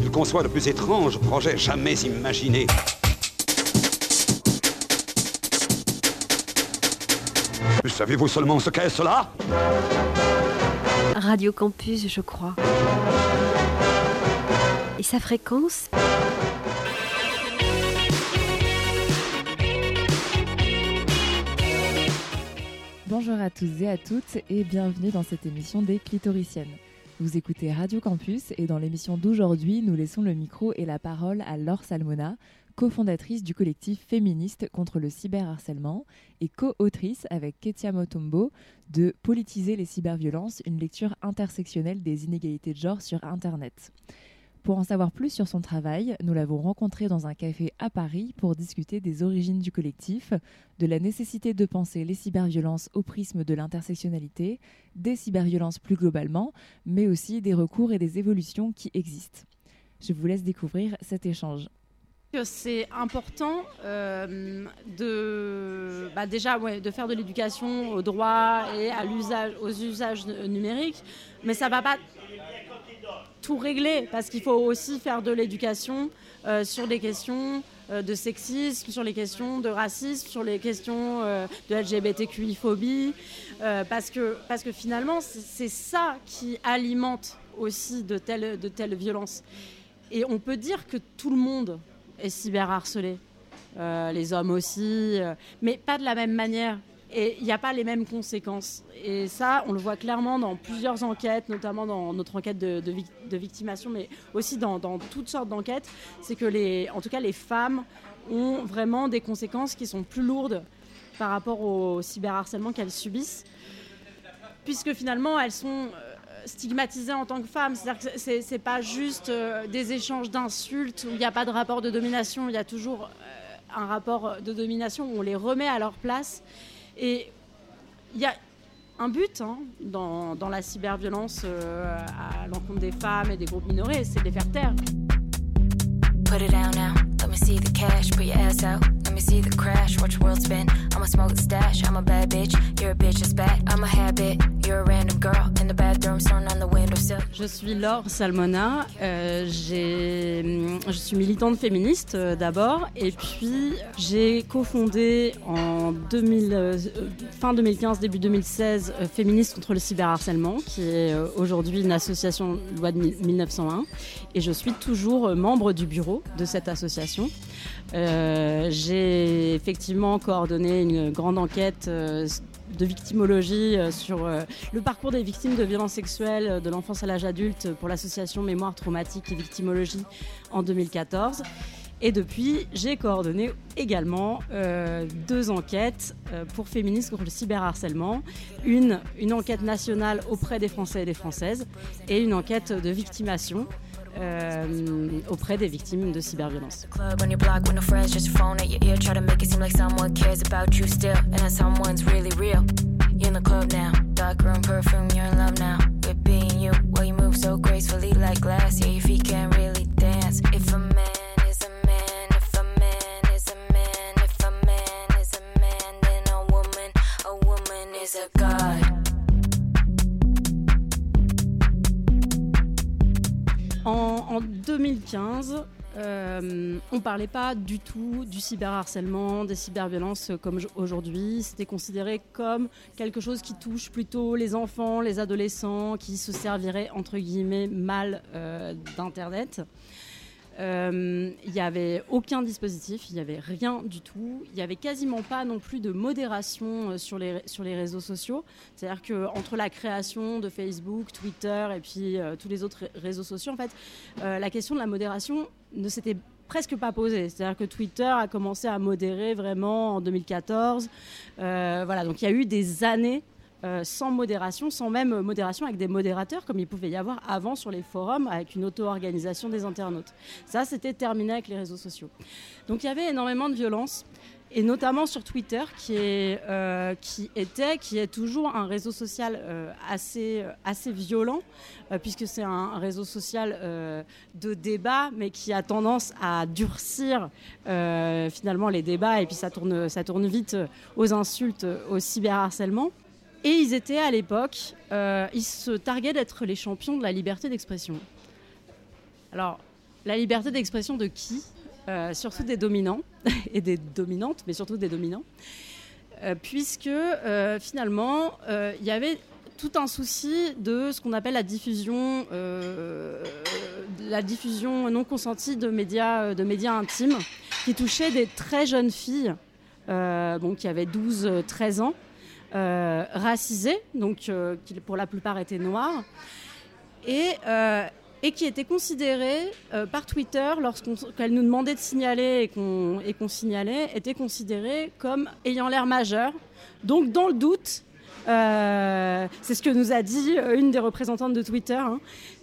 Il conçoit le plus étrange projet jamais imaginé. Savez-vous seulement ce qu'est cela? Radio Campus, je crois. Et sa fréquence? Bonjour à tous et à toutes et bienvenue dans cette émission des clitoriciennes. Vous écoutez Radio Campus et dans l'émission d'aujourd'hui, nous laissons le micro et la parole à Laure Salmona, cofondatrice du collectif féministe contre le cyberharcèlement et co-autrice avec Ketia Motombo de Politiser les cyberviolences, une lecture intersectionnelle des inégalités de genre sur Internet. Pour en savoir plus sur son travail, nous l'avons rencontré dans un café à Paris pour discuter des origines du collectif, de la nécessité de penser les cyberviolences au prisme de l'intersectionnalité, des cyberviolences plus globalement, mais aussi des recours et des évolutions qui existent. Je vous laisse découvrir cet échange. C'est important euh, de, bah déjà de faire de l'éducation au droit et à l'usage, aux usages numériques, mais ça ne va pas tout régler parce qu'il faut aussi faire de l'éducation euh, sur les questions euh, de sexisme, sur les questions de racisme, sur les questions de LGBTQI-phobie, parce, que, parce que finalement c'est ça qui alimente aussi de telles, de telles violences. Et on peut dire que tout le monde et cyberharcelés. Euh, les hommes aussi, euh, mais pas de la même manière. Et il n'y a pas les mêmes conséquences. Et ça, on le voit clairement dans plusieurs enquêtes, notamment dans notre enquête de, de, victimation, mais aussi dans, toutes sortes d'enquêtes. C'est que, les, en tout cas, les femmes ont vraiment des conséquences qui sont plus lourdes par rapport au cyberharcèlement qu'elles subissent, puisque finalement, elles sont euh, stigmatisée en tant que femme. C'est-à-dire que c'est pas juste euh, des échanges d'insultes où il n'y a pas de rapport de domination, il y a toujours euh, un rapport de domination où on les remet à leur place. Et il y a un but hein, dans, dans, la cyberviolence euh, à l'encontre des femmes et des groupes minorés, c'est de les faire taire. Put it down now. Let me see the cash. Put your ass out. Let me see the crash. Watch the world spin. I'm a bad bitch. You're a bitch bad. I'm a habit. You're a random girl in the bathroom, on the windowsill. Je suis Laure Salmona. Euh, je suis militante féministe euh, d'abord, et puis j'ai cofondé en 2000, euh, fin 2015, début 2016, euh, Féministes contre le cyberharcèlement, qui est aujourd'hui une association loi de 1901, et je suis toujours membre du bureau de cette association. Euh, j'ai effectivement coordonné une grande enquête euh, de victimologie euh, sur le parcours des victimes de violences sexuelles de l'enfance à l'âge adulte pour l'association Mémoire traumatique et victimologie en 2014. Et depuis, j'ai coordonné également deux enquêtes pour féministes contre le cyberharcèlement. Une, une enquête nationale auprès des Français et des Françaises et une enquête de victimation euh, auprès des victimes de cyberviolence. En, 2015, euh, on ne parlait pas du tout du cyberharcèlement, des cyberviolences comme aujourd'hui. C'était considéré comme quelque chose qui touche plutôt les enfants, les adolescents, qui se serviraient entre guillemets mal euh, d'Internet. Euh, il n'y avait aucun dispositif, il n'y avait rien du tout. Il n'y avait quasiment pas non plus de modération euh, sur les, sur les réseaux sociaux. C'est-à-dire qu'entre la création de Facebook, Twitter et puis euh, tous les autres réseaux sociaux, en fait, la question de la modération ne s'était presque pas posée. C'est-à-dire que Twitter a commencé à modérer vraiment en 2014. voilà, donc il y a eu des années euh, sans modération, sans même modération avec des modérateurs comme il pouvait y avoir avant sur les forums avec une auto-organisation des internautes. Ça, c'était terminé avec les réseaux sociaux. Donc il y avait énormément de violence et notamment sur Twitter, qui, est, euh, qui était, qui est toujours un réseau social euh, assez, assez violent, puisque c'est un, réseau social de débat, mais qui a tendance à durcir finalement les débats, et puis ça tourne, ça tourne vite aux insultes, au cyberharcèlement. Et ils étaient à l'époque, euh, ils se targuaient d'être les champions de la liberté d'expression. Alors, la liberté d'expression de qui? Euh, Surtout des dominants et des dominantes, mais surtout des dominants. Euh, puisque finalement, il y avait tout un souci de ce qu'on appelle la diffusion, la diffusion non consentie de médias, de médias intimes, qui touchait des très jeunes filles, bon, qui avaient 12-13 ans, racisées, donc qui pour la plupart étaient noires. Et, et qui était considérée euh, par Twitter, lorsqu'elle nous demandait de signaler et qu'on signalait, était considérée comme ayant l'air majeur. Donc, dans le doute, euh, c'est ce que nous a dit euh, une des représentantes de Twitter. Hein.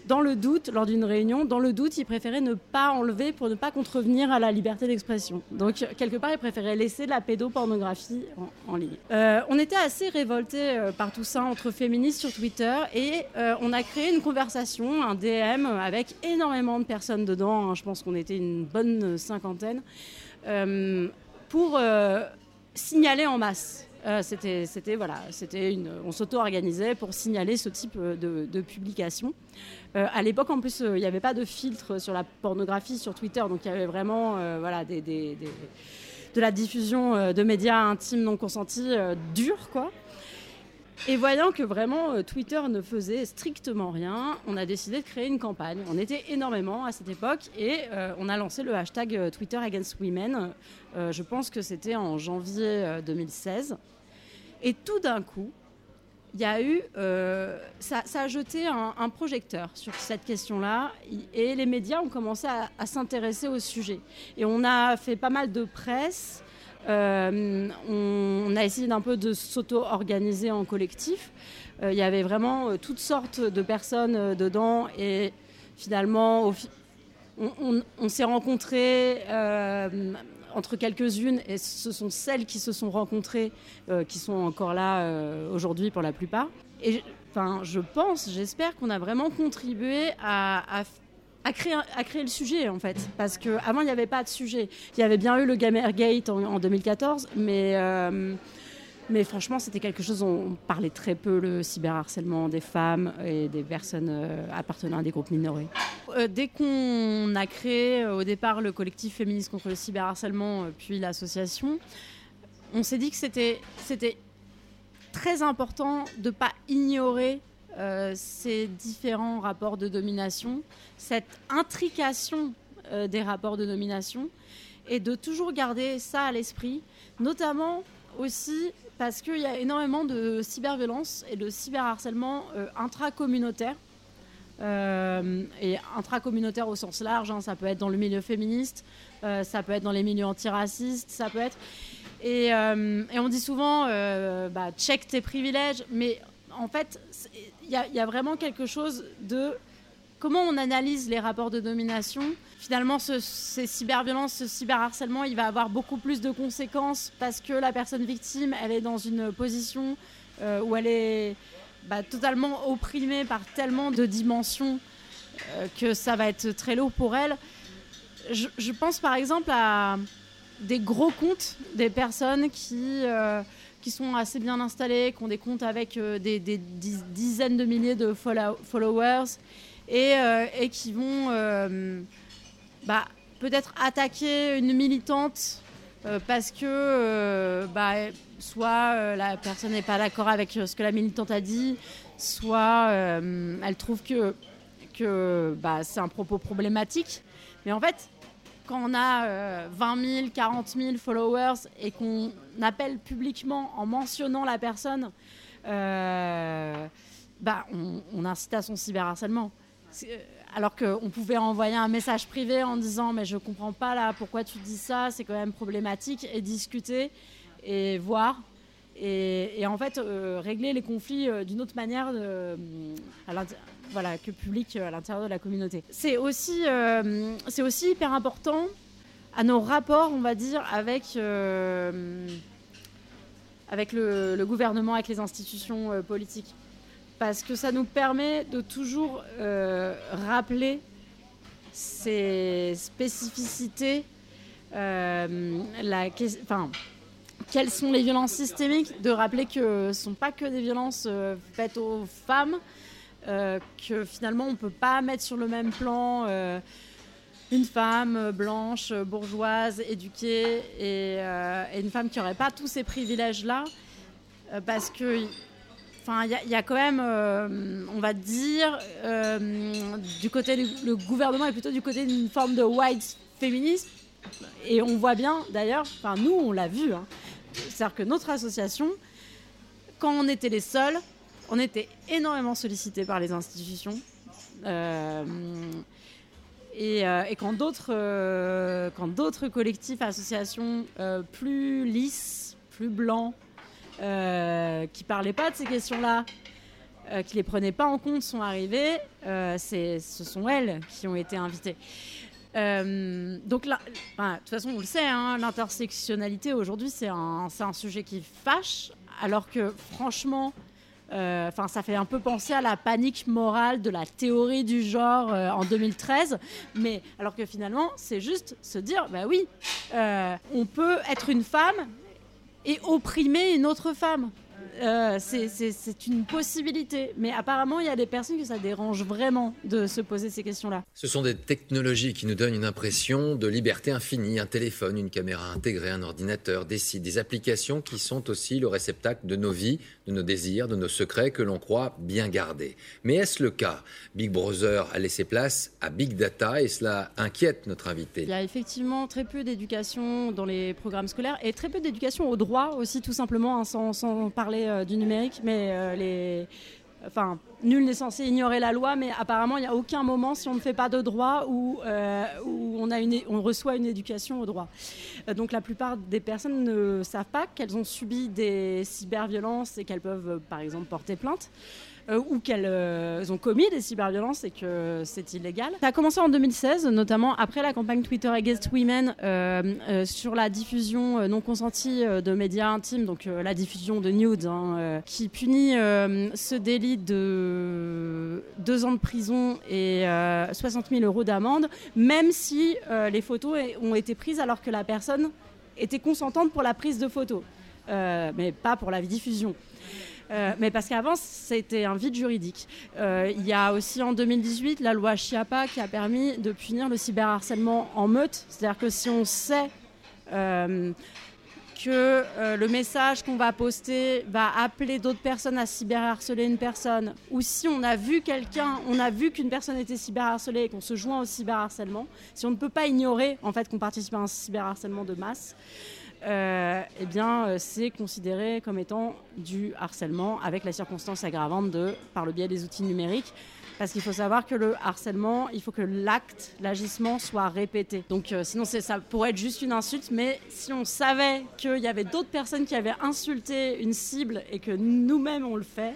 Dans le doute, lors d'une réunion, dans le doute, il préférait ne pas enlever pour ne pas contrevenir à la liberté d'expression. Donc, quelque part, il préférait laisser de la pédopornographie en, ligne. Euh, on était assez révoltés par tout ça entre féministes sur Twitter et on a créé une conversation, un DM avec énormément de personnes dedans. Hein. je pense qu'on était une bonne cinquantaine pour signaler en masse euh, c'était, voilà, c'était une, on s'auto-organisait pour signaler ce type euh, de, publication. Euh, à l'époque, en plus, il n'y avait pas de filtre sur la pornographie sur Twitter, donc il y avait vraiment voilà, de la diffusion de médias intimes non consentis durs, quoi. Et voyant que vraiment Twitter ne faisait strictement rien, on a décidé de créer une campagne. On était énormément à cette époque et on a lancé le hashtag Twitter Against Women. je pense que c'était en janvier 2016. Et tout d'un coup, il y a eu, euh, ça, a jeté un, projecteur sur cette question-là, et les médias ont commencé à, s'intéresser au sujet. Et on a fait pas mal de presse. Euh, on, a essayé d'un peu de s'auto-organiser en collectif. Euh, il y avait vraiment toutes sortes de personnes dedans, et finalement, on, on s'est rencontrés entre quelques-unes, et ce sont celles qui se sont rencontrées euh, qui sont encore là euh, aujourd'hui pour la plupart. Et enfin, je pense, j'espère qu'on a vraiment contribué à, créer le sujet en fait. Parce qu'avant, il n'y avait pas de sujet. Il y avait bien eu le Gamergate en, en 2014, mais euh, mais franchement, c'était quelque chose, on parlait très peu le cyberharcèlement des femmes et des personnes euh, appartenant à des groupes minorés. Euh, dès qu'on a créé euh, au départ le collectif féministe contre le cyberharcèlement, puis l'association, on s'est dit que c'était très important de ne pas ignorer ces différents rapports de domination, cette intrication des rapports de domination, et de toujours garder ça à l'esprit, notamment aussi parce qu'il y a énormément de cyberviolence et de cyberharcèlement euh, intracommunautaire. Euh, et intracommunautaire au sens large, hein, ça peut être dans le milieu féministe, euh, ça peut être dans les milieux antiracistes, ça peut être. Et, on dit souvent, bah, check tes privilèges, mais en fait, il y, a vraiment quelque chose de comment on analyse les rapports de domination finalement, ce, ces cyberviolences, ce cyberharcèlement, il va avoir beaucoup plus de conséquences parce que la personne victime, elle est dans une position euh, où elle est bah, totalement opprimée par tellement de dimensions euh, que ça va être très lourd pour elle. Je, pense par exemple à des gros comptes, des personnes qui, euh, qui sont assez bien installées, qui ont des comptes avec des, dizaines de milliers de followers et, et qui vont bah, peut-être attaquer une militante euh, parce que euh, bah, soit euh, la personne n'est pas d'accord avec ce que la militante a dit, soit elle trouve que, bah, c'est un propos problématique. Mais en fait, quand on a 20 000, 40 000 followers et qu'on appelle publiquement en mentionnant la personne, on, on incite à son cyberharcèlement alors qu'on pouvait envoyer un message privé en disant mais je comprends pas là pourquoi tu dis ça, c'est quand même problématique et discuter et voir et, en fait euh, régler les conflits euh, d'une autre manière voilà, que public euh, à l'intérieur de la communauté. C'est aussi, hyper important à nos rapports, on va dire, avec le, gouvernement, avec les institutions politiques parce que ça nous permet de toujours euh, rappeler ces spécificités, euh, enfin, quelles sont les violences systémiques, de rappeler que ce ne sont pas que des violences euh, faites aux femmes, que finalement on ne peut pas mettre sur le même plan une femme blanche, bourgeoise, éduquée, et, une femme qui n'aurait pas tous ces privilèges-là, parce que Enfin, il y, a quand même, on va dire, du côté du le gouvernement est plutôt du côté d'une forme de white féminisme. Et on voit bien, d'ailleurs, enfin nous, on l'a vu. Hein. C'est-à-dire que notre association, quand on était les seuls, on était énormément sollicités par les institutions. Euh, euh, et, quand d'autres euh, quand d'autres collectifs, associations plus lisses, plus blancs, qui parlaient pas de ces questions-là, qui les prenaient pas en compte, sont arrivés, ce sont elles qui ont été invitées. donc là, de toute façon, on le sait, hein, l'intersectionnalité aujourd'hui, c'est un, un, sujet qui fâche, alors que franchement, euh, ça fait un peu penser à la panique morale de la théorie du genre euh, en 2013, mais alors que finalement, c'est juste se dire, bah oui, euh, on peut être une femme et opprimer une autre femme. Euh, c'est une possibilité. Mais apparemment, il y a des personnes que ça dérange vraiment de se poser ces questions-là. Ce sont des technologies qui nous donnent une impression de liberté infinie. Un téléphone, une caméra intégrée, un ordinateur, des sites, des applications qui sont aussi le réceptacle de nos vies, de nos désirs, de nos secrets que l'on croit bien gardés. Mais est-ce le cas? Big Brother a laissé place à Big Data et cela inquiète notre invité. Il y a effectivement très peu d'éducation dans les programmes scolaires et très peu d'éducation au droit aussi, tout simplement, hein, sans, parler euh, du numérique, mais euh, les, enfin, nul n'est censé ignorer la loi, mais apparemment, il n'y a aucun moment, si on ne fait pas de droit, où, euh, on, on reçoit une éducation au droit. donc la plupart des personnes ne savent pas qu'elles ont subi des cyberviolences et qu'elles peuvent, par exemple, porter plainte. Euh, ou qu'elles euh, ont commis des cyberviolences et que c'est illégal. Ça a commencé en 2016, notamment après la campagne Twitter Against Women euh, sur la diffusion non consentie de médias intimes, donc la diffusion de nudes, hein, qui punit ce délit de deux ans de prison et 60 000 euros d'amende, même si les photos ont été prises alors que la personne était consentante pour la prise de photos, mais pas pour la diffusion. Euh, mais parce qu'avant, c'était un vide juridique. Euh, il y a aussi en 2018 la loi Chiapa qui a permis de punir le cyberharcèlement en meute. C'est-à-dire que si on sait euh, que le message qu'on va poster va appeler d'autres personnes à cyberharceler une personne, ou si on a vu on a vu qu'une personne était cyberharcelée et qu'on se joint au cyberharcèlement, si on ne peut pas ignorer en fait qu'on participe à un cyberharcèlement de masse, euh, eh bien, euh, c'est considéré comme étant du harcèlement avec la circonstance aggravante de par le biais des outils numériques. Parce qu'il faut savoir que le harcèlement, il faut que l'acte, l'agissement soit répété. Donc euh, sinon, ça pourrait être juste une insulte, mais si on savait qu'il y avait d'autres personnes qui avaient insulté une cible et que nous-mêmes on le fait,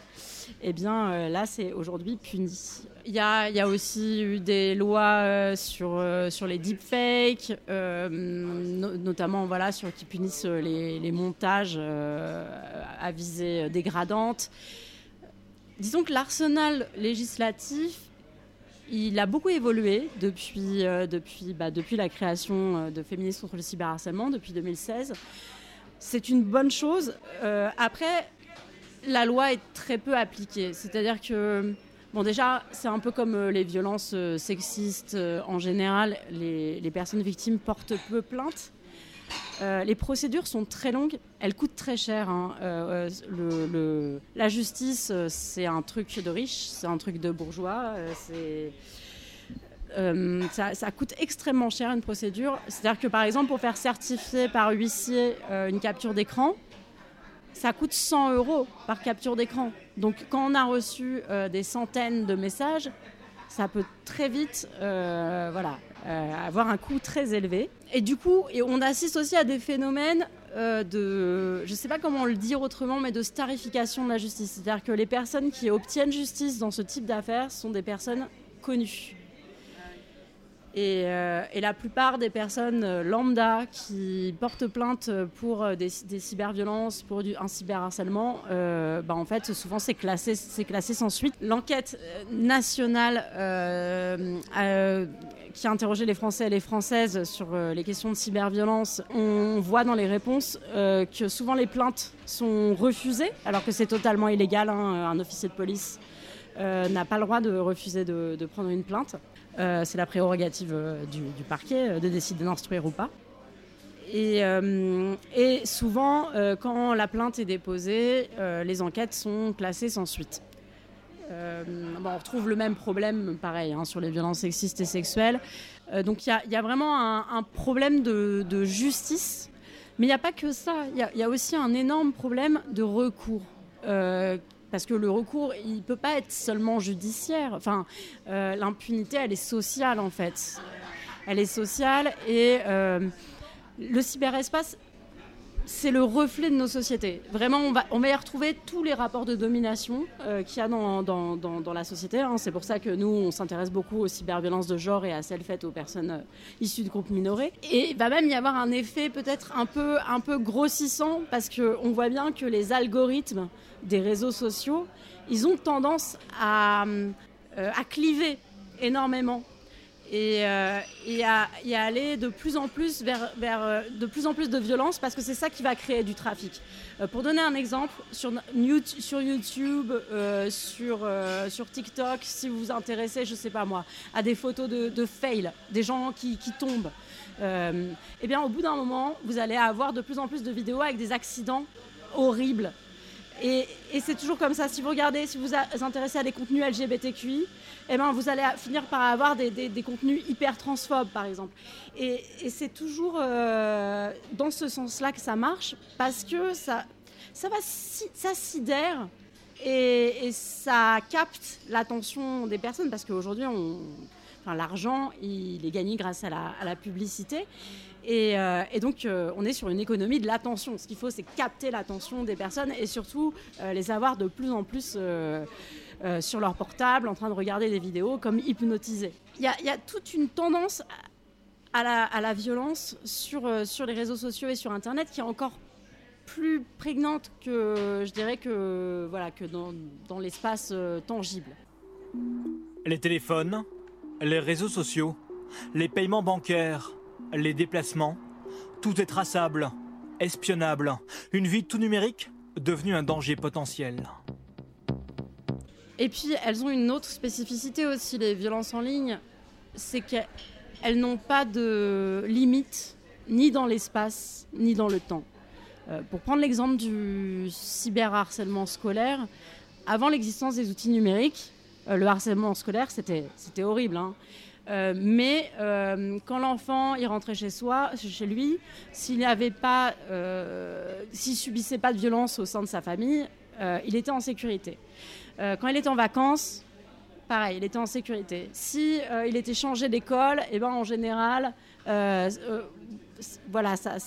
eh bien euh, là, c'est aujourd'hui puni. Il y, a, aussi eu des lois euh, sur, euh, sur les deepfakes, notamment voilà, sur, qui punissent les, montages à visée dégradante. Disons que l'arsenal législatif, il a beaucoup évolué depuis, depuis, bah, depuis la création de Féministes contre le cyberharcèlement, depuis 2016. C'est une bonne chose. après, la loi est très peu appliquée. C'est-à-dire que, bon, déjà, c'est un peu comme euh, les violences euh, sexistes euh, en général, les, personnes victimes portent peu plainte. les procédures sont très longues, elles coûtent très cher. Hein. la justice, c'est un truc de riche, c'est un truc de bourgeois. ça, ça, coûte extrêmement cher une procédure. C'est-à-dire que par exemple, pour faire certifier par huissier une capture d'écran, ça coûte 100 euros par capture d'écran. Donc quand on a reçu euh, des centaines de messages, ça peut très vite euh, voilà, euh, avoir un coût très élevé. Et du coup, et on assiste aussi à des phénomènes de, je ne sais pas comment le dire autrement, mais de starification de la justice. C'est-à-dire que les personnes qui obtiennent justice dans ce type d'affaires sont des personnes connues. Euh, et, la plupart des personnes euh, lambda qui portent plainte pour euh, des, cyberviolences, pour un cyberharcèlement, bah en fait, souvent c'est classé, classé sans suite. L'enquête nationale qui a interrogé les Français et les Françaises sur les questions de cyberviolence, on voit dans les réponses que souvent les plaintes sont refusées, alors que c'est totalement illégal. Hein, un officier de police n'a pas le droit de refuser de, prendre une plainte. C'est la prérogative du, parquet de décider d'instruire ou pas. Et, souvent, quand la plainte est déposée, les enquêtes sont classées sans suite. Euh, on retrouve le même problème, pareil, hein, sur les violences sexistes et sexuelles. Euh, donc il y, a vraiment un, problème de, justice, mais il n'y a pas que ça. Il y, a aussi un énorme problème de recours. Euh, parce que le recours, il ne peut pas être seulement judiciaire. Enfin, l'impunité, elle est sociale en fait. Elle est sociale et le cyberespace c'est le reflet de nos sociétés. Vraiment, on va, y retrouver tous les rapports de domination euh, qu'il y a dans, dans, la société. Hein. C'est pour ça que nous, on s'intéresse beaucoup aux cyberviolences de genre et à celles faites aux personnes euh, issues de groupes minorés. Et il va même y avoir un effet peut-être un peu, un peu grossissant parce qu'on voit bien que les algorithmes des réseaux sociaux, ils ont tendance à, euh, à cliver énormément et, euh, et, à, aller de plus en plus vers, euh, de plus en plus de violence parce que c'est ça qui va créer du trafic. Euh, pour donner un exemple, sur, YouTube, sur, sur TikTok, si vous vous intéressez, je sais pas moi, à des photos de, de fail, des gens qui, qui tombent, eh bien au bout d'un moment, vous allez avoir de plus en plus de vidéos avec des accidents horribles. Et, c'est toujours comme ça. Si vous regardez, si vous vous intéressez à des contenus LGBTQI, eh ben, vous allez finir par avoir des, contenus hyper transphobes, par exemple. Et, c'est toujours euh, dans ce sens-là que ça marche, parce que ça, ça, sidère et, ça capte l'attention des personnes, parce qu'aujourd'hui, l'argent, il est gagné grâce à la, publicité. Et, euh, donc, euh, on est sur une économie de l'attention. Ce qu'il faut, c'est capter l'attention des personnes et surtout les avoir de plus en plus euh, sur leur portable en train de regarder des vidéos comme hypnotisés. Il y a, toute une tendance à la, violence sur, euh, les réseaux sociaux et sur Internet qui est encore plus prégnante que, je dirais, que, voilà, que dans, l'espace euh, tangible. Les téléphones, les réseaux sociaux, les paiements bancaires, les déplacements, tout est traçable, espionnable. Une vie tout numérique devenue un danger potentiel. Et puis, elles ont une autre spécificité aussi, les violences en ligne, c'est qu'elles n'ont pas de limite, ni dans l'espace, ni dans le temps. Euh, pour prendre l'exemple du cyberharcèlement scolaire, avant l'existence des outils numériques, euh, le harcèlement scolaire, c'était horrible. Hein. Euh, mais quand l'enfant il rentrait chez soi, chez lui, s'il n'avait pas, s'il subissait pas de violence au sein de sa famille, il était en sécurité. Euh, quand il était en vacances, pareil, il était en sécurité. Si euh, il était changé d'école, eh ben en général, euh, voilà, ça,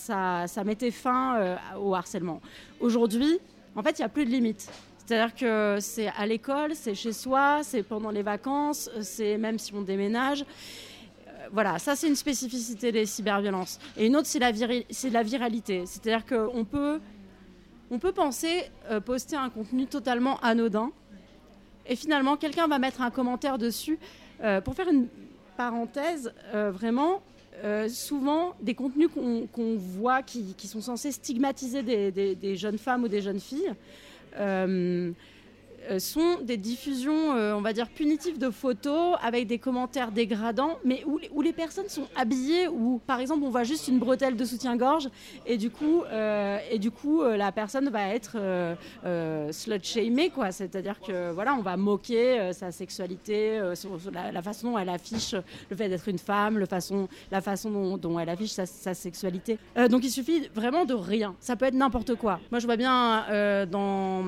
ça, mettait fin au harcèlement. Aujourd'hui, en fait, il n'y a plus de limite. C'est-à-dire que c'est à l'école, c'est chez soi, c'est pendant les vacances, c'est même si on déménage. Voilà, ça c'est une spécificité des cyberviolences. Et une autre, c'est la, la viralité. C'est-à-dire qu'on peut, on peut penser poster un contenu totalement anodin, et finalement, quelqu'un va mettre un commentaire dessus. Euh, pour faire une parenthèse, euh, vraiment, euh, souvent, des contenus qu'on voit qui, sont censés stigmatiser des, jeunes femmes ou des jeunes filles, euh, sont des diffusions, euh, on va dire, punitives de photos avec des commentaires dégradants, mais où, où, les personnes sont habillées, ou par exemple on voit juste une bretelle de soutien-gorge, et du coup, euh, et du coup la personne va être slut-shamée, quoi. C'est-à-dire que voilà, on va moquer sa sexualité, la, façon dont elle affiche le fait d'être une femme, le façon, la façon dont, elle affiche sa sexualité. donc il suffit vraiment de rien. Ça peut être n'importe quoi. Moi je vois bien dans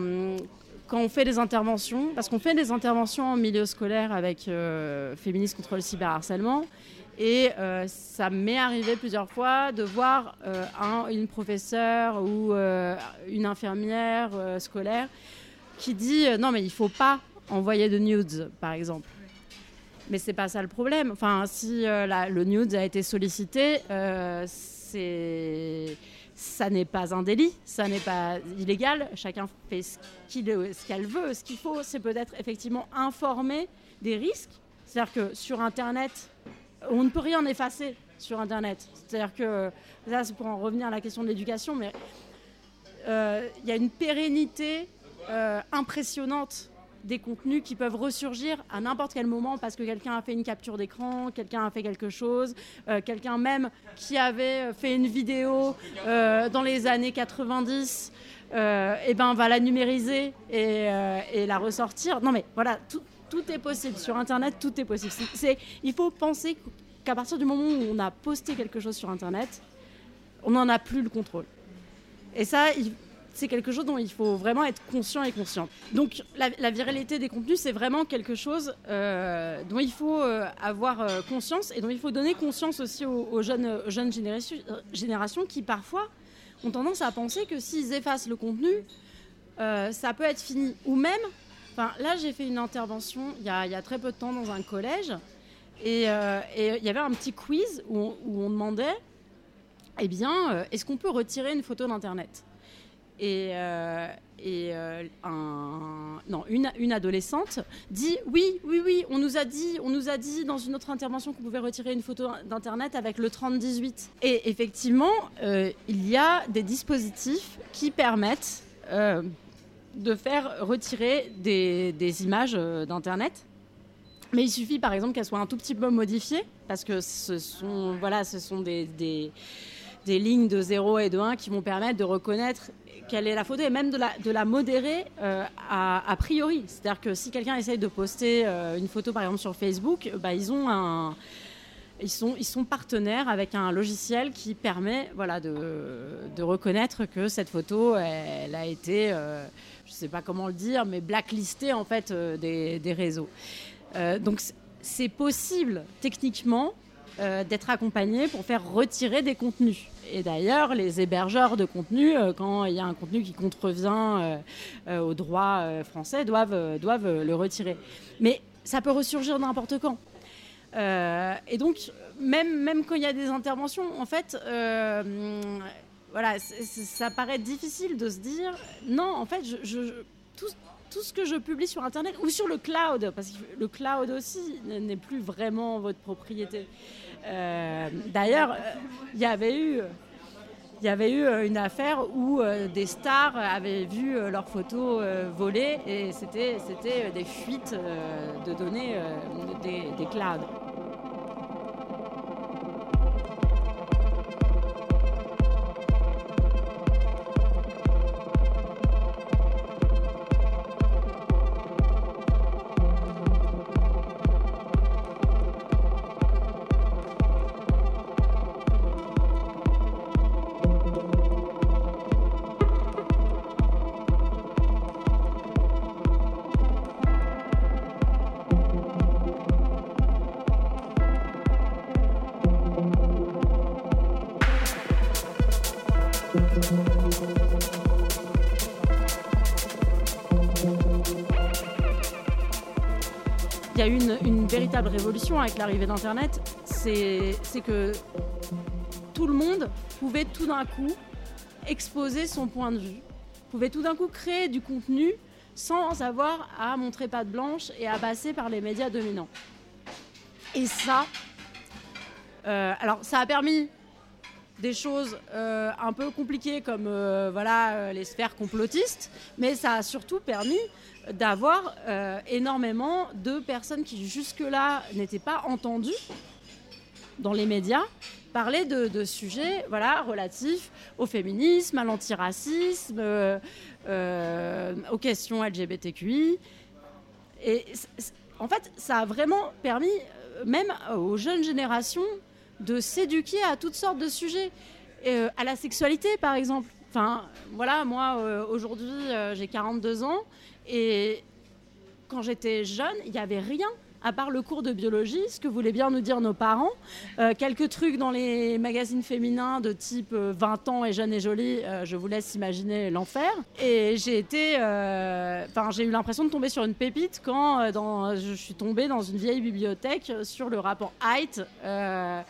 quand on fait des interventions, parce qu'on fait des interventions en milieu scolaire avec euh, Féministes contre le cyberharcèlement, et euh, ça m'est arrivé plusieurs fois de voir euh, un, une professeure ou une infirmière scolaire qui dit non mais il faut pas envoyer de nudes par exemple. Mais c'est pas ça le problème. Enfin, si le nude a été sollicité, c'est ça n'est pas un délit, ça n'est pas illégal, chacun fait ce qu'elle veut. Ce qu'il faut, c'est peut-être effectivement informer des risques. C'est-à-dire que sur Internet, on ne peut rien effacer sur Internet. C'est-à-dire que, là, c'est pour en revenir à la question de l'éducation, mais euh, il y a une pérennité euh, impressionnante des contenus qui peuvent ressurgir à n'importe quel moment parce que quelqu'un a fait une capture d'écran, quelqu'un a fait quelque chose, euh, quelqu'un même qui avait fait une vidéo euh, dans les années 90, et ben va la numériser et, la ressortir. Non mais voilà, tout, est possible sur Internet, tout est possible. Il faut penser qu'à partir du moment où on a posté quelque chose sur Internet, on n'en a plus le contrôle. Et ça, c'est quelque chose dont il faut vraiment être conscient et conscient. Donc la, viralité des contenus, c'est vraiment quelque chose euh, dont il faut euh, avoir euh, conscience et dont il faut donner conscience aussi aux, jeunes, générations, qui parfois ont tendance à penser que s'ils effacent le contenu, ça peut être fini. Ou même, là j'ai fait une intervention il y, a, très peu de temps dans un collège et il y avait un petit quiz où on demandait eh bien, est-ce qu'on peut retirer une photo d'Internet? Et, euh, euh, une, adolescente dit oui, oui, oui, on nous a dit, on nous a dit dans une autre intervention qu'on pouvait retirer une photo d'internet avec le 3018. Et effectivement, il y a des dispositifs qui permettent de faire retirer des, images d'internet. Mais il suffit par exemple qu'elles soient un tout petit peu modifiées parce que ce sont, voilà, ce sont des des lignes de 0 et de 1 qui vont permettre de reconnaître quelle est la photo et même de la, modérer euh, a, priori. C'est-à-dire que si quelqu'un essaye de poster euh, une photo par exemple sur Facebook, bah, ils ont. Ils sont, partenaires avec un logiciel qui permet voilà, de, reconnaître que cette photo, elle, a été, euh, je ne sais pas comment le dire, mais blacklistée en fait des réseaux. donc c'est possible techniquement d'être accompagné pour faire retirer des contenus. Et d'ailleurs, les hébergeurs de contenu, euh, quand il y a un contenu qui contrevient euh, euh, au droit français, doivent, doivent le retirer. Mais ça peut ressurgir n'importe quand. et donc, même, même quand il y a des interventions, en fait, voilà, ça paraît difficile de se dire non, en fait, je, tout, tout, ce que je publie sur Internet ou sur le cloud, parce que le cloud aussi n'est plus vraiment votre propriété. Euh, d'ailleurs, il y avait eu euh, une affaire où euh, des stars avaient vu leurs photos volées et c'était des fuites de données des clouds. Avec l'arrivée d'Internet, c'est que tout le monde pouvait tout d'un coup exposer son point de vue, pouvait tout d'un coup créer du contenu sans avoir à montrer patte blanche et à passer par les médias dominants. Et ça, euh, alors ça a permis des choses euh, un peu compliquées comme euh, voilà les sphères complotistes, mais ça a surtout permis d'avoir euh, énormément de personnes qui jusque-là n'étaient pas entendues dans les médias parler de, sujets voilà, relatifs au féminisme, à l'antiracisme, euh, euh, aux questions LGBTQI. Et en fait, ça a vraiment permis, même aux jeunes générations, de s'éduquer à toutes sortes de sujets. à la sexualité, par exemple. Enfin, voilà, moi, aujourd'hui, j'ai 42 ans. Et quand j'étais jeune, il n'y avait rien à part le cours de biologie, ce que voulaient bien nous dire nos parents, euh, quelques trucs dans les magazines féminins de type 20 euh, ans et jeune et jolie, euh, je vous laisse imaginer l'enfer. Et j'ai été, enfin j'ai eu l'impression de tomber sur une pépite quand je suis tombée dans une vieille bibliothèque sur le rapport Height euh,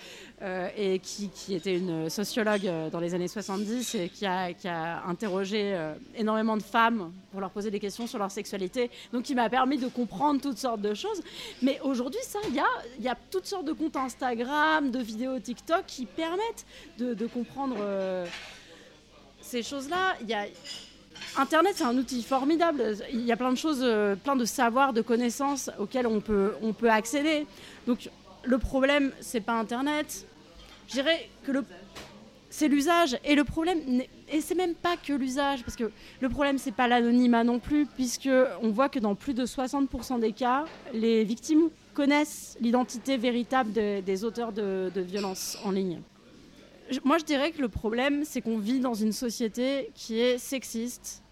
et qui, était une sociologue euh, dans les années 70 et qui a, interrogé euh, énormément de femmes pour leur poser des questions sur leur sexualité. Donc, qui m'a permis de comprendre toutes sortes de choses. Mais aujourd'hui, ça, il y a, toutes sortes de comptes Instagram, de vidéos TikTok qui permettent de, comprendre ces choses-là. Internet, c'est un outil formidable. Il y a plein de choses, euh, plein de savoirs, de connaissances auxquels on peut, on peut accéder. Donc, le problème, c'est pas Internet. Je dirais que c'est l'usage. Et le problème, et c'est même pas que l'usage, parce que le problème, c'est pas l'anonymat non plus, puisque on voit que dans plus de 60% des cas, les victimes connaissent l'identité véritable des auteurs de, de violences en ligne. Moi, je dirais que le problème, c'est qu'on vit dans une société qui est sexiste,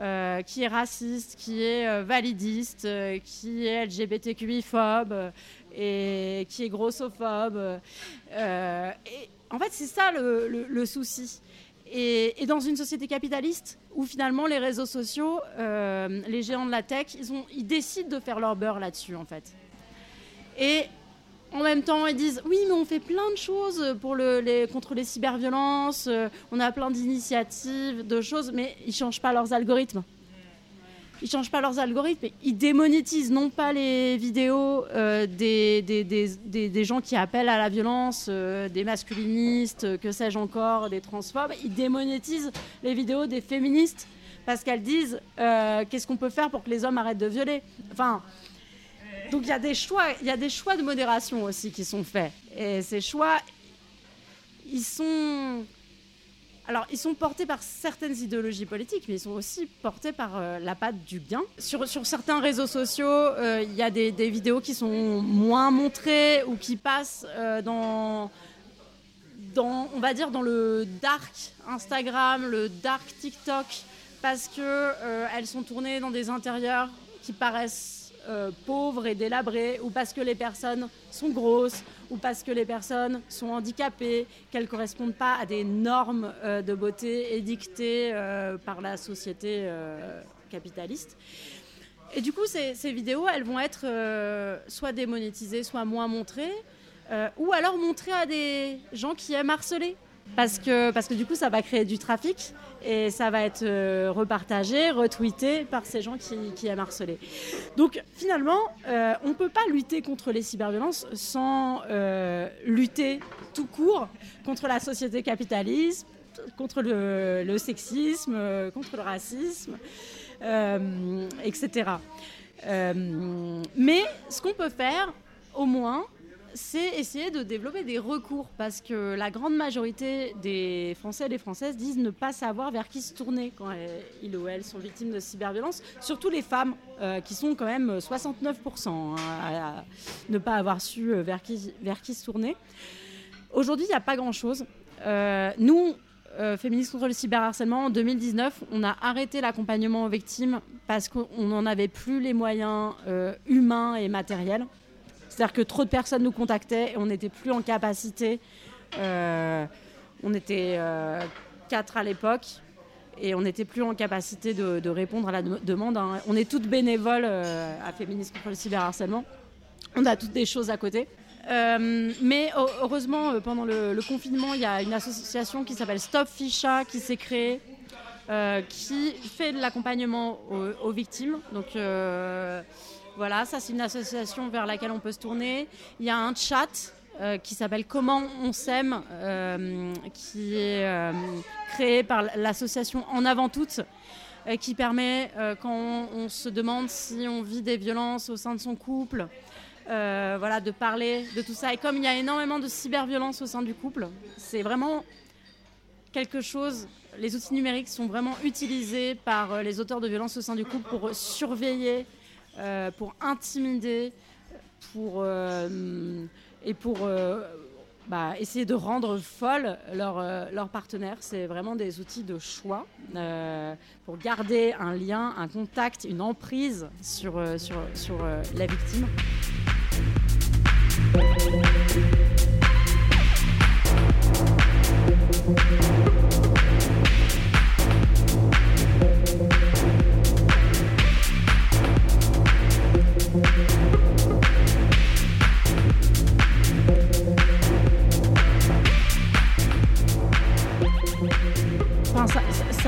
euh, qui est raciste, qui est euh, validiste, euh, qui est LGBTQI-phobe et qui est grossophobe. et en fait, c'est ça le, souci. Et, dans une société capitaliste où finalement les réseaux sociaux, les géants de la tech, ils, ont, décident de faire leur beurre là-dessus en fait. Et en même temps, ils disent oui, mais on fait plein de choses pour le, les, contre les cyberviolences, euh, on a plein d'initiatives, de choses, mais ils ne changent pas leurs algorithmes. Ils changent pas leurs algorithmes, ils démonétisent non pas les vidéos euh, des, des, des, des, gens qui appellent à la violence, euh, des masculinistes, que sais-je encore, des transphobes, ils démonétisent les vidéos des féministes parce qu'elles disent qu'est-ce qu'on peut faire pour que les hommes arrêtent de violer? Enfin, donc il y a des choix, il y a des choix de modération aussi qui sont faits. Et ces choix, ils sont, alors ils sont portés par certaines idéologies politiques, mais ils sont aussi portés par euh, la patte du bien. Sur, certains réseaux sociaux, euh, il y a des, vidéos qui sont moins montrées ou qui passent euh, dans dans, on va dire, dans le dark Instagram, le dark TikTok, parce que elles sont tournées dans des intérieurs qui paraissent pauvres et délabrés, ou parce que les personnes sont grosses, ou parce que les personnes sont handicapées, qu'elles ne correspondent pas à des normes euh, de beauté édictées euh, par la société capitaliste. Et du coup, ces, vidéos, elles vont être soit démonétisées, soit moins montrées, ou alors montrées à des gens qui aiment harceler. Parce que, parce que du coup, ça va créer du trafic et ça va être euh, repartagé, retweeté par ces gens qui, aiment harceler. Donc finalement, euh, on ne peut pas lutter contre les cyberviolences sans euh, lutter tout court contre la société capitaliste, contre le, sexisme, contre le racisme, etc. mais ce qu'on peut faire, au moins, c'est essayer de développer des recours parce que la grande majorité des Français et des Françaises disent ne pas savoir vers qui se tourner quand ils ou elles sont victimes de cyberviolence, surtout les femmes euh, qui sont quand même 69% hein, à, ne pas avoir su euh, vers qui, vers qui se tourner. Aujourd'hui, il n'y a pas grand-chose. Euh, nous, Féministes contre le cyberharcèlement, en 2019, on a arrêté l'accompagnement aux victimes parce qu'on n'en avait plus les moyens humains et matériels. C'est-à-dire que trop de personnes nous contactaient et on n'était plus en capacité. Euh, on était euh, quatre à l'époque et on n'était plus en capacité de, répondre à la demande. Hein. On est toutes bénévoles euh, à Féministes contre le cyberharcèlement. On a toutes des choses à côté. mais heureusement, pendant le, confinement, il y a une association qui s'appelle Stop Ficha qui s'est créée, qui fait de l'accompagnement aux, aux, victimes. Donc, voilà, ça c'est une association vers laquelle on peut se tourner. Il y a un chat euh, qui s'appelle Comment on s'aime, euh, qui est euh, créé par l'association En avant toutes, qui permet quand on, se demande si on vit des violences au sein de son couple, voilà, de parler de tout ça. Et comme il y a énormément de cyberviolence au sein du couple, c'est vraiment quelque chose. Les outils numériques sont vraiment utilisés par les auteurs de violences au sein du couple pour surveiller euh, pour intimider, pour, euh, et pour euh, bah, essayer de rendre folle leur, leur partenaire. C'est vraiment des outils de choix pour garder un lien, un contact, une emprise sur, sur, sur la victime.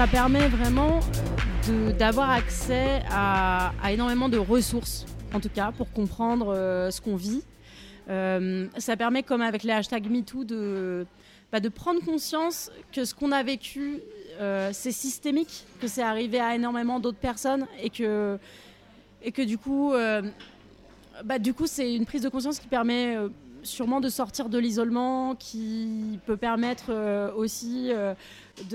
Ça permet vraiment d'avoir accès à, énormément de ressources, en tout cas, pour comprendre euh, ce qu'on vit. Euh, ça permet, comme avec les hashtags MeToo, de, bah, prendre conscience que ce qu'on a vécu euh, c'est systémique, que c'est arrivé à énormément d'autres personnes et que, et que du coup, euh, bah, du coup, c'est une prise de conscience qui permet euh, sûrement de sortir de l'isolement, qui peut permettre euh, aussi euh,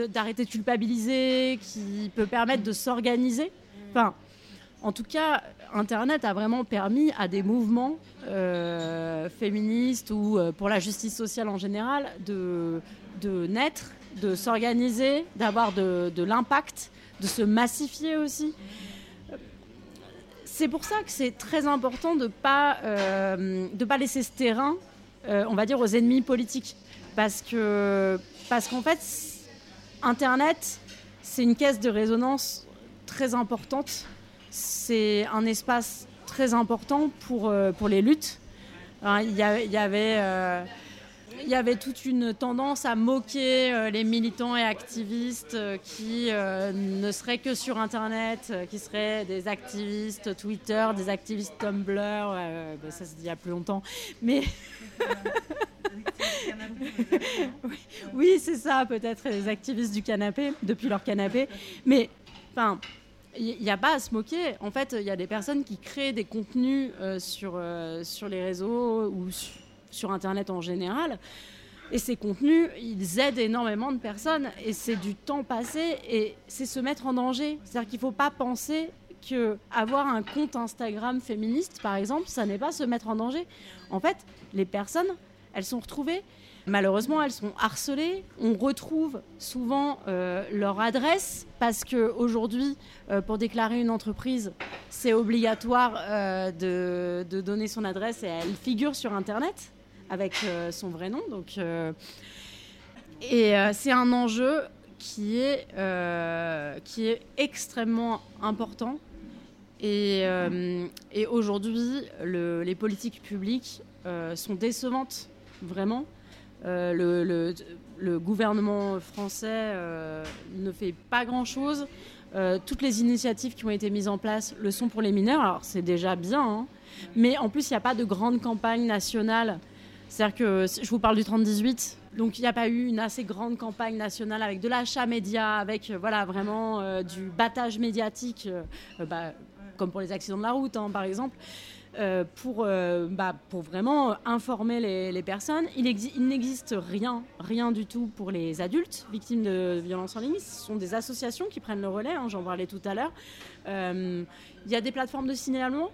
d'arrêter de culpabiliser, qui peut permettre de s'organiser. Enfin, en tout cas, Internet a vraiment permis à des mouvements euh, féministes ou euh, pour la justice sociale en général de, de naître, de s'organiser, d'avoir de, de l'impact, de se massifier aussi. C'est pour ça que c'est très important de ne pas, euh, pas laisser ce terrain, on va dire, aux ennemis politiques. Parce que parce qu'en fait, Internet, c'est une caisse de résonance très importante. C'est un espace très important pour, euh, pour les luttes. Hein, Il y, avait, euh, il y avait toute une tendance à moquer euh, les militants et activistes euh, qui euh, ne seraient que sur Internet, qui seraient des activistes Twitter, des activistes Tumblr. bah, ça se dit il y a plus longtemps. Mais oui, c'est ça, peut-être les activistes du canapé, depuis leur canapé. Mais, enfin, il n'y a pas à se moquer. En fait, il y a des personnes qui créent des contenus sur, sur les réseaux ou su- sur Internet en général. Et ces contenus, ils aident énormément de personnes. Et c'est du temps passé et c'est se mettre en danger. C'est-à-dire qu'il ne faut pas penser que avoir un compte Instagram féministe, par exemple, ça n'est pas se mettre en danger. En fait, les personnes, elles sont retrouvées. Malheureusement, elles sont harcelées. On retrouve souvent euh, leur adresse parce qu'aujourd'hui, euh, pour déclarer une entreprise, c'est obligatoire euh, de donner son adresse et elle figure sur Internet avec euh, son vrai nom. Donc, euh, et euh, c'est un enjeu qui est, qui est extrêmement important. Et, aujourd'hui, le- les politiques publiques sont décevantes, vraiment. Le, gouvernement français ne fait pas grand-chose. Toutes les initiatives qui ont été mises en place le sont pour les mineurs. Alors c'est déjà bien, hein. mais en plus il n'y a pas de grande campagne nationale. C'est-à-dire que je vous parle du 30-18, donc il n'y a pas eu une assez grande campagne nationale avec de l'achat média, avec euh, voilà vraiment euh, du battage médiatique, euh, bah, comme pour les accidents de la route hein, par exemple. pour, bah, pour vraiment informer les, personnes. Il, exi- il n'existe rien, rien du tout pour les adultes victimes de violences en ligne. Ce sont des associations qui prennent le relais, hein, j'en parlais tout à l'heure. Il y a des plateformes de signalement.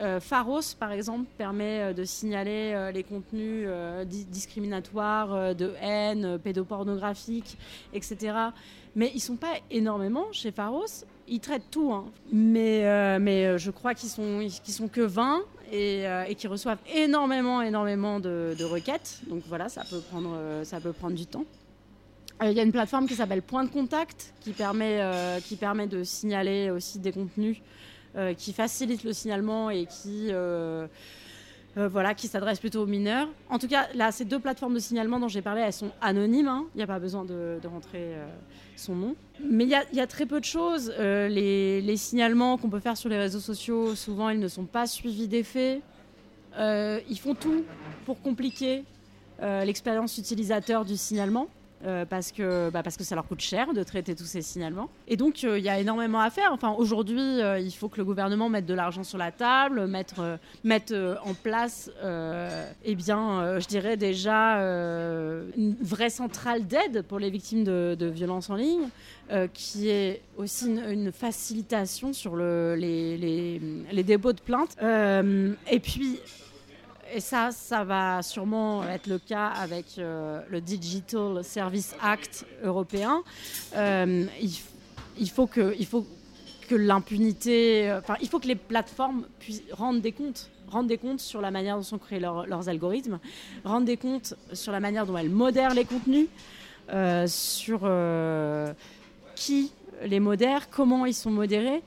Euh, Pharos, par exemple, permet euh, de signaler euh, les contenus di- discriminatoires, de haine, pédopornographiques, etc. Mais ils sont pas énormément chez Pharos. Ils traitent tout, hein. mais, mais je crois qu'ils sont, sont que 20 et, euh, qu'ils reçoivent énormément, énormément de, requêtes. Donc voilà, ça peut prendre, ça peut prendre du temps. Il y a une plateforme qui s'appelle Point de Contact qui permet, qui permet de signaler aussi des contenus qui facilite le signalement et qui, euh, euh, voilà, qui s'adresse plutôt aux mineurs. En tout cas, là, ces deux plateformes de signalement dont j'ai parlé, elles sont anonymes. hein. Il n'y a pas besoin de, rentrer euh, son nom. Mais il y, a- très peu de choses. Euh, les, les signalements qu'on peut faire sur les réseaux sociaux, souvent, ils ne sont pas suivis d'effet. Euh, ils font tout pour compliquer euh, l'expérience utilisateur du signalement. Euh, parce, que, bah, parce que ça leur coûte cher de traiter tous ces signalements. Et donc, euh, il y a énormément à faire. Enfin, aujourd'hui, euh, il faut que le gouvernement mette de l'argent sur la table, mettre, mettre en place, eh bien, je dirais déjà une vraie centrale d'aide pour les victimes de, de violences en ligne, qui est aussi une, facilitation sur le, les, les, les dépôts de plaintes. Euh, et puis, et ça, ça va sûrement être le cas avec euh, le Digital Service Act européen. Euh, il, faut que, l'impunité, euh, enfin, il faut que les plateformes puissent rendre des comptes, rendre des comptes sur la manière dont sont créés leurs- algorithmes, rendre des comptes sur la manière dont elles modèrent les contenus, sur qui les modère, comment ils sont modérés.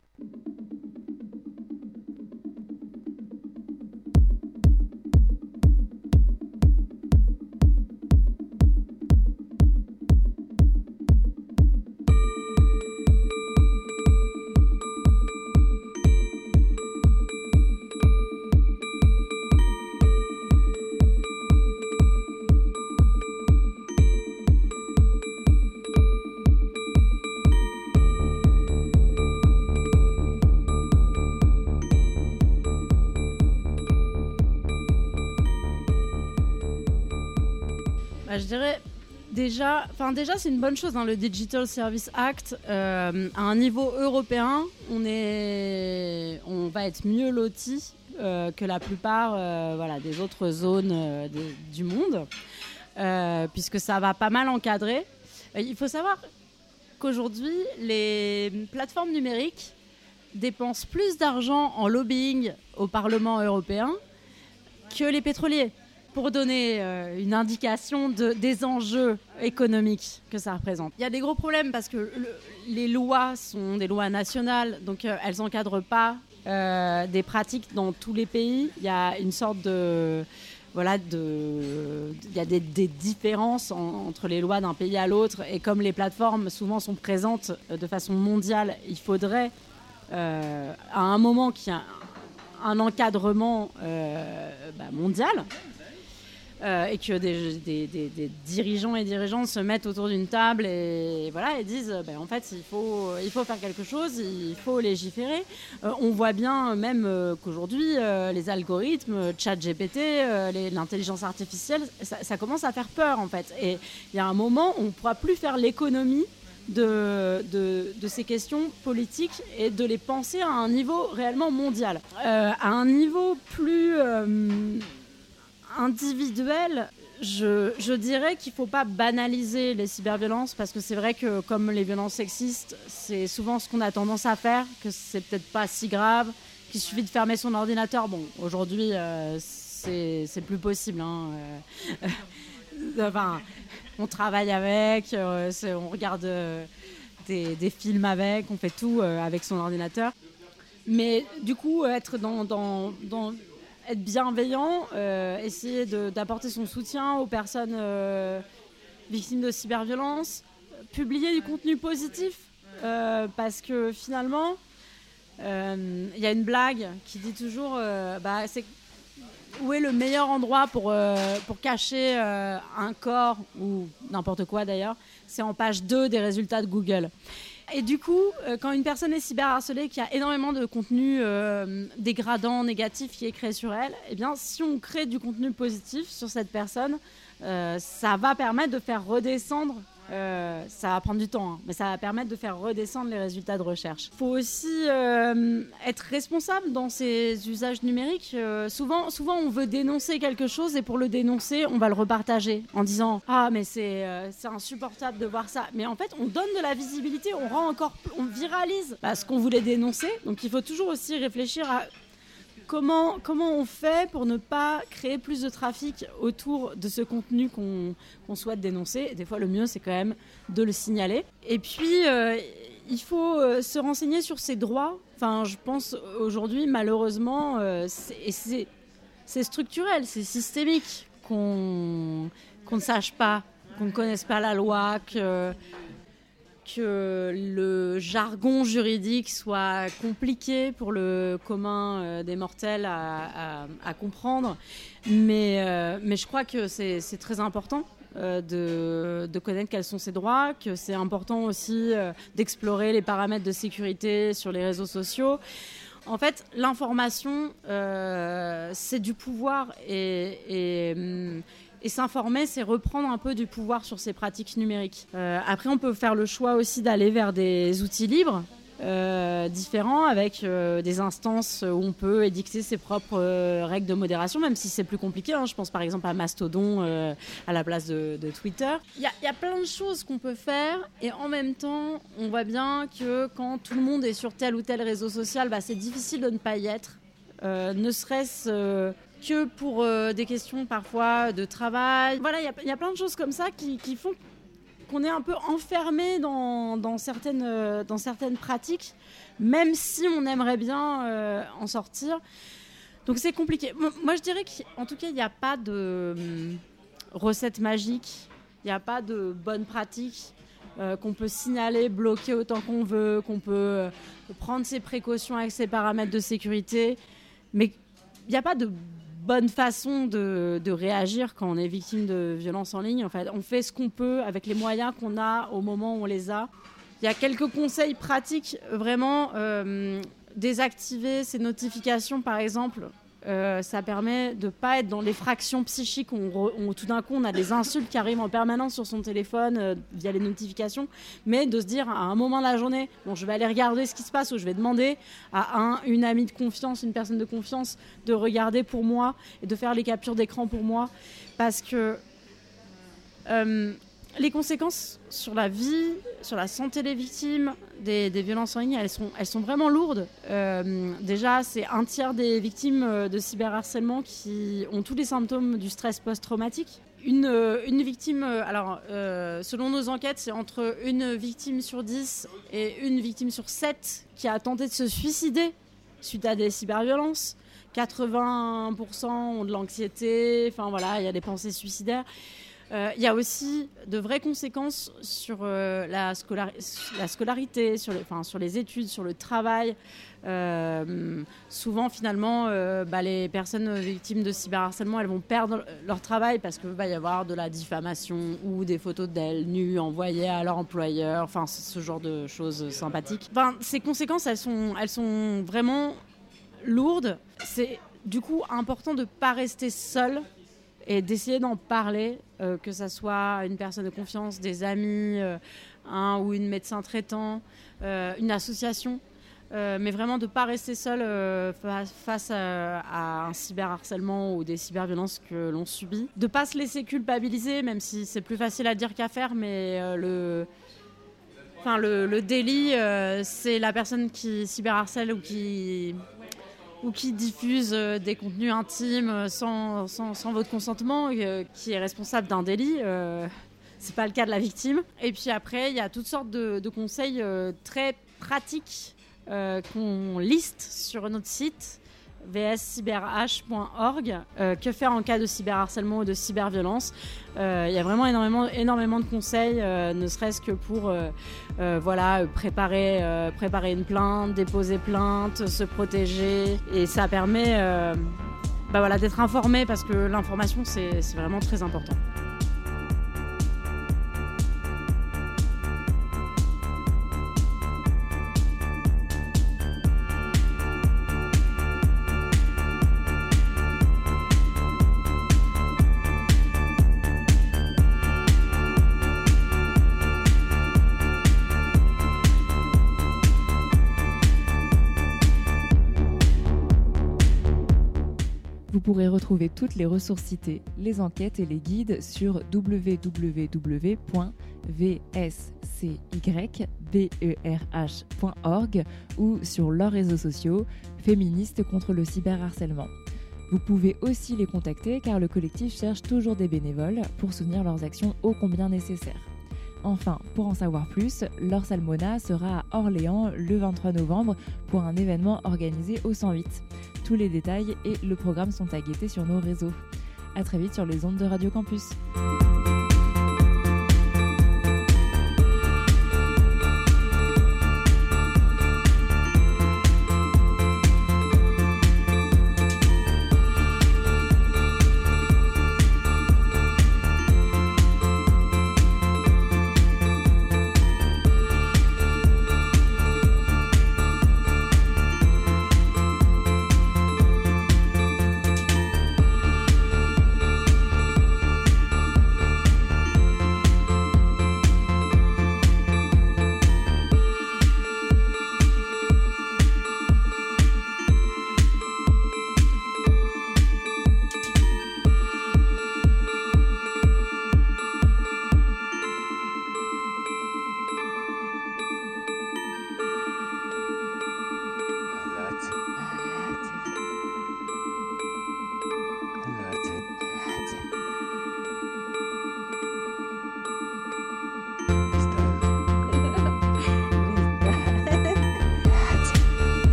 Bah, je dirais déjà, enfin c'est une bonne chose. hein, le Digital Service Act, euh, à un niveau européen, on va être mieux loti euh, que la plupart, euh, des autres zones du monde, puisque ça va pas mal encadrer. Il faut savoir qu'aujourd'hui, les plateformes numériques dépensent plus d'argent en lobbying au Parlement européen que les pétroliers pour donner euh, une indication de, des enjeux économiques que ça représente. Il y a des gros problèmes parce que le- les lois sont des lois nationales, donc euh, elles n'encadrent pas euh, des pratiques dans tous les pays. Il y a une sorte de... Voilà, il y a des, différences en- entre les lois d'un pays à l'autre et comme les plateformes souvent sont présentes de façon mondiale, il faudrait à un moment qu'il y a un encadrement bah, mondial euh, et que des, dirigeants et dirigeantes se mettent autour d'une table et voilà et disent euh, ben, en fait il faut il faut faire quelque chose il faut légiférer Euh, on voit bien même qu'aujourd'hui les algorithmes chat GPT l'intelligence artificielle ça, commence à faire peur en fait et il y a un moment où on ne pourra plus faire l'économie de, de, de ces questions politiques et de les penser à un niveau réellement mondial. À un niveau plus individuel, je, dirais qu'il ne faut pas banaliser les cyberviolences parce que c'est vrai que comme les violences sexistes, c'est souvent ce qu'on a tendance à faire, que c'est peut-être pas si grave, qu'il suffit de fermer son ordinateur. Bon, aujourd'hui, euh, c'est plus possible. hein, euh. enfin, on travaille avec, euh, on regarde euh, des, films avec, on fait tout avec son ordinateur. Mais du coup, être dans- être bienveillant, euh, essayer d'apporter son soutien aux personnes euh, victimes de cyberviolence, publier du contenu positif, euh, parce que finalement, il y a une blague qui dit toujours, bah, où est le meilleur endroit pour, pour cacher un corps ou n'importe quoi d'ailleurs? C'est en page 2 des résultats de Google. Et du coup, euh, quand une personne est cyberharcelée, qu'il y a énormément de contenu euh, dégradant, négatif qui est créé sur elle, eh bien, si on crée du contenu positif sur cette personne, euh, ça va permettre de faire redescendre. Euh, ça va prendre du temps, hein, mais ça va permettre de faire redescendre les résultats de recherche. Il faut aussi euh, être responsable dans ces usages numériques. Euh, souvent, souvent, on veut dénoncer quelque chose et pour le dénoncer, on va le repartager en disant Ah, mais c'est insupportable de voir ça. Mais en fait, on donne de la visibilité, on rend encore, on viralise bah, ce qu'on voulait dénoncer. Donc, il faut toujours aussi réfléchir à comment, comment on fait pour ne pas créer plus de trafic autour de ce contenu qu'on souhaite dénoncer? Des fois, le mieux, c'est quand même de le signaler. Et puis, euh, il faut euh, se renseigner sur ses droits. Enfin, je pense aujourd'hui, malheureusement, euh, c'est- structurel, c'est systémique qu'on qu'on ne sache pas, qu'on ne connaisse pas la loi, que que le jargon juridique soit compliqué pour le commun euh, des mortels à, comprendre. Mais, euh, mais je crois que c'est très important euh, de, de connaître quels sont ses droits, que c'est important aussi d'explorer les paramètres de sécurité sur les réseaux sociaux. En fait, l'information, c'est du pouvoir et, et, hum, et s'informer, c'est reprendre un peu du pouvoir sur ces pratiques numériques. Euh, après, on peut faire le choix aussi d'aller vers des outils libres. euh, différents avec euh, des instances où on peut édicter ses propres règles de modération, même si c'est plus compliqué. hein. Je pense par exemple à Mastodon à la place de, Twitter. Il y, a- plein de choses qu'on peut faire et en même temps, on voit bien que quand tout le monde est sur tel ou tel réseau social, bah, c'est difficile de ne pas y être. Ne serait-ce que pour euh, des questions parfois de travail. Voilà, il y a- plein de choses comme ça qui, font qu'on est un peu enfermé dans, certaines, euh, dans certaines pratiques, même si on aimerait bien euh, en sortir. Donc c'est compliqué. Mo- Moi, je dirais qu'en tout cas, il n'y a pas de hum, recette magique, il n'y a pas de bonne pratique qu'on peut signaler, bloquer autant qu'on veut, qu'on peut prendre ses précautions avec ses paramètres de sécurité. Mais il n'y a pas de bonne façon de, réagir quand on est victime de violences en ligne. En fait, on fait ce qu'on peut avec les moyens qu'on a au moment où on les a. Il y a quelques conseils pratiques, vraiment. euh, désactiver ces notifications, par exemple, euh, ça permet de pas être dans l'effraction psychique où, on, tout d'un coup on a des insultes qui arrivent en permanence sur son téléphone euh, via les notifications, mais de se dire à un moment de la journée, bon, je vais aller regarder ce qui se passe ou je vais demander à un, une amie de confiance, une personne de confiance de regarder pour moi et de faire les captures d'écran pour moi, parce que euh, les conséquences sur la vie, sur la santé des victimes des, violences en ligne, elles sont, vraiment lourdes. Euh, déjà, c'est un tiers des victimes euh, de cyberharcèlement qui ont tous les symptômes du stress post-traumatique. Une, euh, victime, alors selon nos enquêtes, c'est entre une victime sur 10 et une victime sur 7 qui a tenté de se suicider suite à des cyberviolences. 80% ont de l'anxiété, enfin voilà, il y a des pensées suicidaires. Euh, il y a aussi de vraies conséquences sur euh, la, la, scolarité, sur les, sur les études, sur le travail. Euh, souvent, finalement, bah, les personnes victimes de cyberharcèlement, elles vont perdre leur travail parce qu'il va y avoir de la diffamation ou des photos d'elles nues envoyées à leur employeur, enfin ce genre de choses sympathiques. ces conséquences, elles sont, elles sont vraiment lourdes. C'est du coup important de ne pas rester seul et d'essayer d'en parler, euh, que ce soit une personne de confiance, des amis, euh, un ou une médecin traitant, euh, une association. mais vraiment de ne pas rester seul face à, un cyberharcèlement ou des cyberviolences que l'on subit. De ne pas se laisser culpabiliser, même si c'est plus facile à dire qu'à faire, mais le, enfin, le, le délit, c'est la personne qui cyberharcèle ou qui ou qui diffuse euh, des contenus intimes euh, sans, sans, votre consentement, euh, qui est responsable d'un délit. C'est pas le cas de la victime. Et puis après, il y a toutes sortes de conseils très pratiques qu'on liste sur notre site vscyberh.org. Euh, que faire en cas de cyberharcèlement ou de cyberviolence? Euh, Il y a vraiment énormément, énormément de conseils, euh, ne serait-ce que pour voilà, préparer, préparer une plainte, déposer plainte, se protéger. Et ça permet bah voilà, d'être informé parce que l'information, c'est vraiment très important. Pourrez retrouver toutes les ressources citées, les enquêtes et les guides sur www.vscyberh.org ou sur leurs réseaux sociaux féministes contre le cyberharcèlement. Vous pouvez aussi les contacter car le collectif cherche toujours des bénévoles pour soutenir leurs actions ô combien nécessaires. Enfin, pour en savoir plus, Laure sera à Orléans le 23 novembre pour un événement organisé au 108. Tous les détails et le programme sont à guetter sur nos réseaux. A très vite sur les ondes de Radio Campus.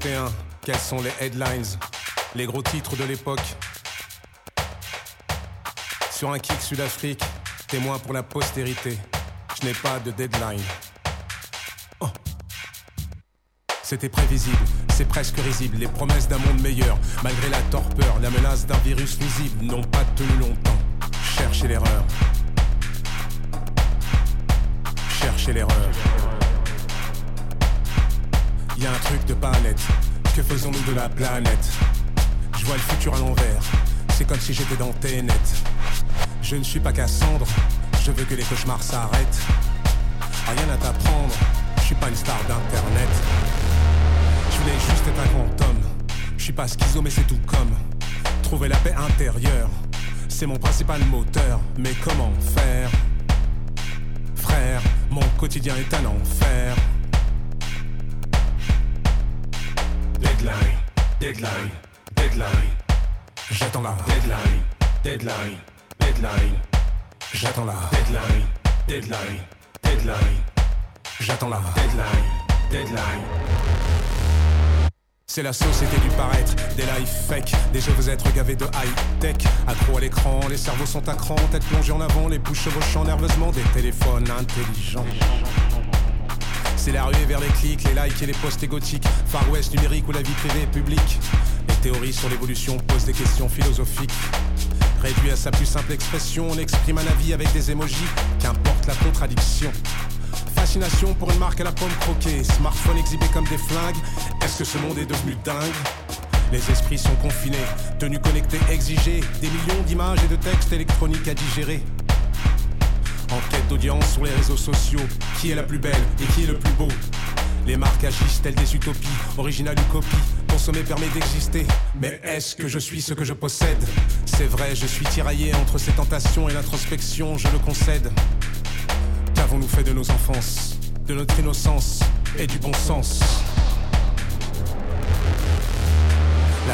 2021, quels sont les headlines Les gros titres de l'époque? Sur un kick Sud-Afrique, témoin pour la postérité. Je n'ai pas de deadline. Oh. C'était prévisible, c'est presque risible. Les promesses d'un monde meilleur, malgré la torpeur, la menace d'un virus nuisible, n'ont pas tenu longtemps. Cherchez l'erreur. Cherchez l'erreur. Y a un truc de pas net. Que faisons-nous de la planète? Je vois le futur à l'envers. C'est comme si j'étais dans Ténet. Je ne suis pas Cassandre. Je veux que les cauchemars s'arrêtent. Rien à t'apprendre. Je suis pas une star d'internet. Je voulais juste être un grand homme. Je suis pas schizo mais c'est tout comme. Trouver la paix intérieure. C'est mon principal moteur. Mais comment faire? Frère, mon quotidien est un enfer. Deadline, deadline. J'attends la deadline, deadline, deadline. J'attends la deadline, deadline, deadline. J'attends la deadline, deadline. C'est la société du paraître, des lives fake, des jeux êtes gavés de high-tech. Accro à l'écran, les cerveaux sont à cran, tête plongée en avant, les bouches chevauchant nerveusement des téléphones intelligents. C'est la ruée vers les clics, les likes et les posts égotiques, Far West numérique ou la vie privée publique. Les théories sur l'évolution posent des questions philosophiques. Réduit à sa plus simple expression, on exprime un avis avec des émojis, qu'importe la contradiction. Fascination pour une marque à la pomme croquée, smartphone exhibé comme des flingues. Est-ce que ce monde est devenu dingue? Les esprits sont confinés, tenus connectés exigés, des millions d'images et de textes électroniques à digérer. Sur les réseaux sociaux. Qui est la plus belle et qui est le plus beau? Les marques agissent telles des utopies, originales ou copies. Consommer permet d'exister. Mais est-ce que je suis ce que je possède? C'est vrai, je suis tiraillé entre ces tentations et l'introspection, je le concède. Qu'avons-nous fait de nos enfances, de notre innocence et du bon sens?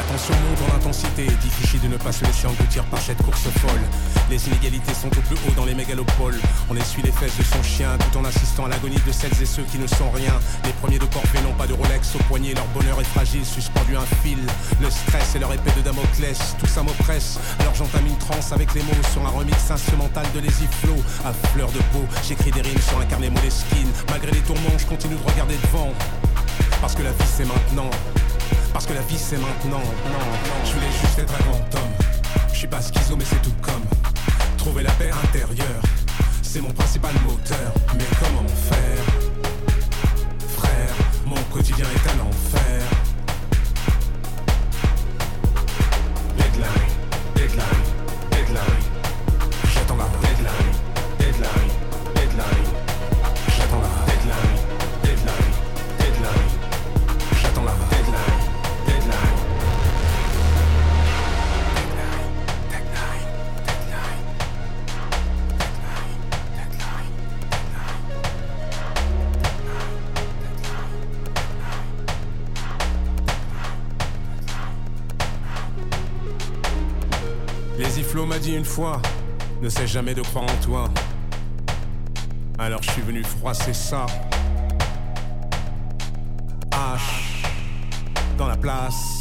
La tension monte en intensité, difficile de ne pas se laisser engloutir par cette course folle. Les inégalités sont au plus haut dans les mégalopoles. On essuie les fesses de son chien tout en assistant à l'agonie de celles et ceux qui ne sont rien. Les premiers de corvée n'ont pas de Rolex au poignet, leur bonheur est fragile, suspendu un fil. Le stress et leur épée de Damoclès, tout ça m'oppresse. Alors j'entame une transe avec les mots sur un remix instrumental de Les Flow. À fleur de peau, j'écris des rimes sur un carnet moleskine. Malgré les tourments, je continue de regarder devant. Parce que la vie c'est maintenant. Parce que la vie c'est maintenant. Je voulais juste être un grand homme. Je suis pas schizo mais c'est tout comme. Trouver la paix intérieure, c'est mon principal moteur. Mais comment faire Frère, mon quotidien est un enfer. Deadline, deadline, deadline. Une fois, ne sais jamais de croire en toi. Alors je suis venu froisser ça. H dans la place.